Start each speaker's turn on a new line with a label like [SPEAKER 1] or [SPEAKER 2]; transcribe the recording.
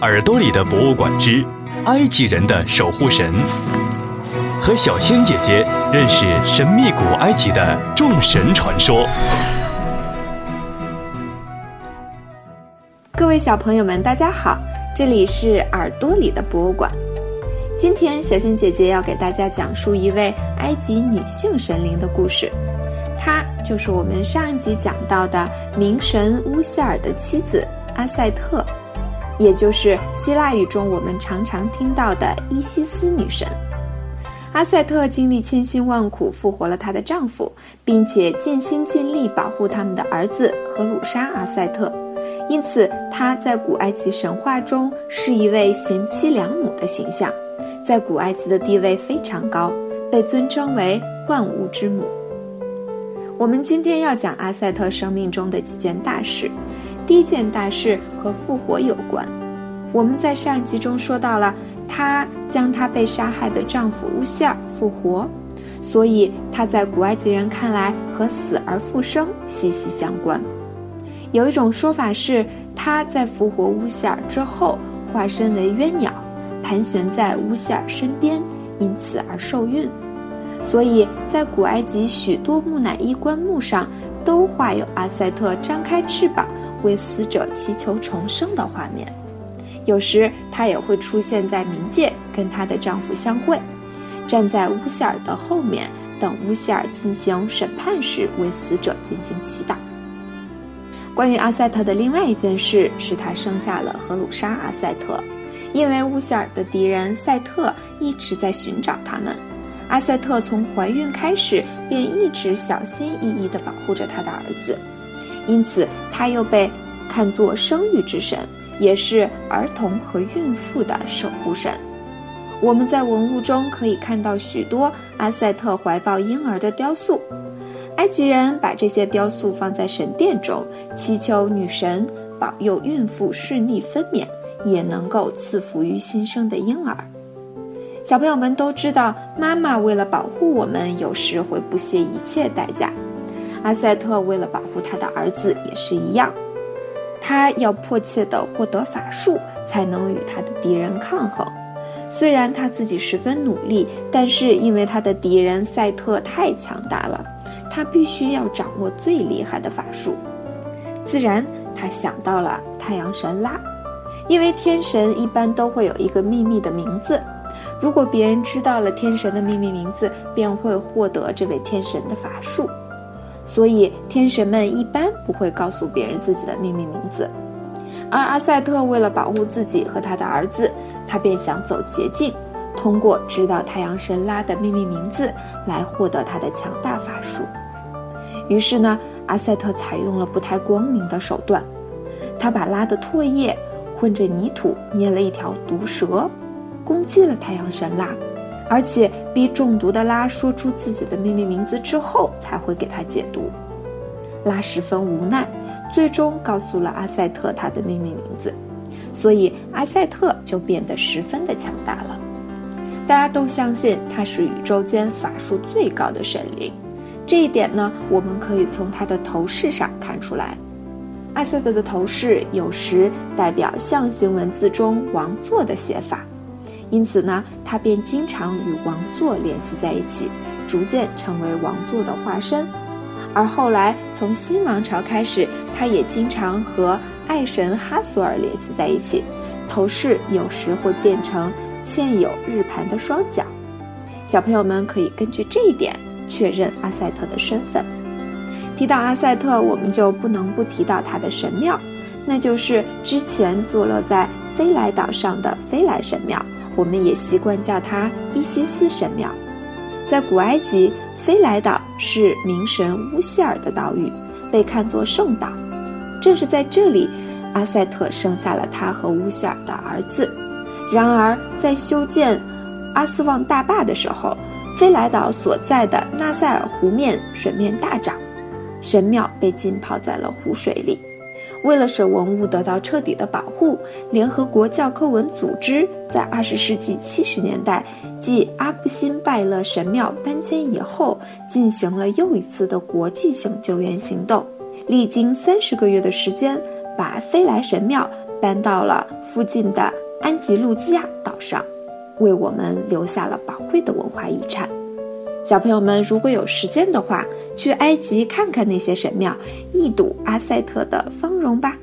[SPEAKER 1] 耳朵里的博物馆之埃及人的守护神，和小仙姐姐认识神秘古埃及的众神传说。
[SPEAKER 2] 各位小朋友们，大家好，这里是耳朵里的博物馆。今天，小仙姐姐要给大家讲述一位埃及女性神灵的故事，她就是我们上一集讲到的冥神乌希尔的妻子阿塞特。也就是希腊语中我们常常听到的伊西斯女神，阿塞特经历千辛万苦复活了她的丈夫，并且尽心尽力保护他们的儿子荷鲁沙阿塞特，因此她在古埃及神话中是一位贤妻良母的形象，在古埃及的地位非常高，被尊称为万物之母。我们今天要讲阿塞特生命中的几件大事。第一件大事和复活有关。我们在上一集中说到了，她将她被杀害的丈夫乌希尔复活，所以她在古埃及人看来和死而复生息息相关。有一种说法是，她在复活乌希尔之后化身为鸳鸟，盘旋在乌希尔身边，因此而受孕。所以在古埃及许多木乃伊棺木上都画有阿塞特张开翅膀。为死者祈求重生的画面，有时她也会出现在冥界，跟她的丈夫相会，站在乌希尔的后面，等乌希尔进行审判时，为死者进行祈祷。关于阿塞特的另外一件事是，她生下了荷鲁莎阿塞特，因为乌希尔的敌人赛特一直在寻找他们，阿塞特从怀孕开始便一直小心翼翼地保护着她的儿子。因此，她又被看作生育之神，也是儿童和孕妇的守护神。我们在文物中可以看到许多阿塞特怀抱婴儿的雕塑。埃及人把这些雕塑放在神殿中，祈求女神保佑孕妇顺利分娩，也能够赐福于新生的婴儿。小朋友们都知道，妈妈为了保护我们，有时会不惜一切代价。阿塞特为了保护他的儿子也是一样，他要迫切地获得法术，才能与他的敌人抗衡。虽然他自己十分努力，但是因为他的敌人赛特太强大了，他必须要掌握最厉害的法术。自然，他想到了太阳神拉，因为天神一般都会有一个秘密的名字，如果别人知道了天神的秘密名字，便会获得这位天神的法术。所以，天神们一般不会告诉别人自己的秘密名字，而阿塞特为了保护自己和他的儿子，他便想走捷径，通过知道太阳神拉的秘密名字来获得他的强大法术。于是呢，阿塞特采用了不太光明的手段，他把拉的唾液混着泥土捏了一条毒蛇，攻击了太阳神拉。而且逼中毒的拉说出自己的秘密名字之后，才会给他解毒。拉十分无奈，最终告诉了阿塞特他的秘密名字，所以阿塞特就变得十分的强大了。大家都相信他是宇宙间法术最高的神灵，这一点呢，我们可以从他的头饰上看出来。阿塞特的头饰有时代表象形文字中王座的写法。因此呢，他便经常与王座联系在一起，逐渐成为王座的化身。而后来从新王朝开始，他也经常和爱神哈索尔联系在一起，头饰有时会变成嵌有日盘的双脚。小朋友们可以根据这一点确认阿塞特的身份。提到阿塞特，我们就不能不提到他的神庙，那就是之前坐落在菲莱岛上的菲莱神庙。我们也习惯叫它伊西斯神庙。在古埃及，菲莱岛是冥神乌希尔的岛屿，被看作圣岛。正是在这里，阿塞特生下了他和乌希尔的儿子。然而，在修建阿斯旺大坝的时候，菲莱岛所在的纳赛尔湖面水面大涨，神庙被浸泡在了湖水里。为了使文物得到彻底的保护，联合国教科文组织在二十世纪七十年代，继阿布辛拜勒神庙搬迁以后，进行了又一次的国际性救援行动。历经三十个月的时间，把飞来神庙搬到了附近的安吉路基亚岛上，为我们留下了宝贵的文化遗产。小朋友们，如果有时间的话，去埃及看看那些神庙，一睹阿塞特的芳容吧。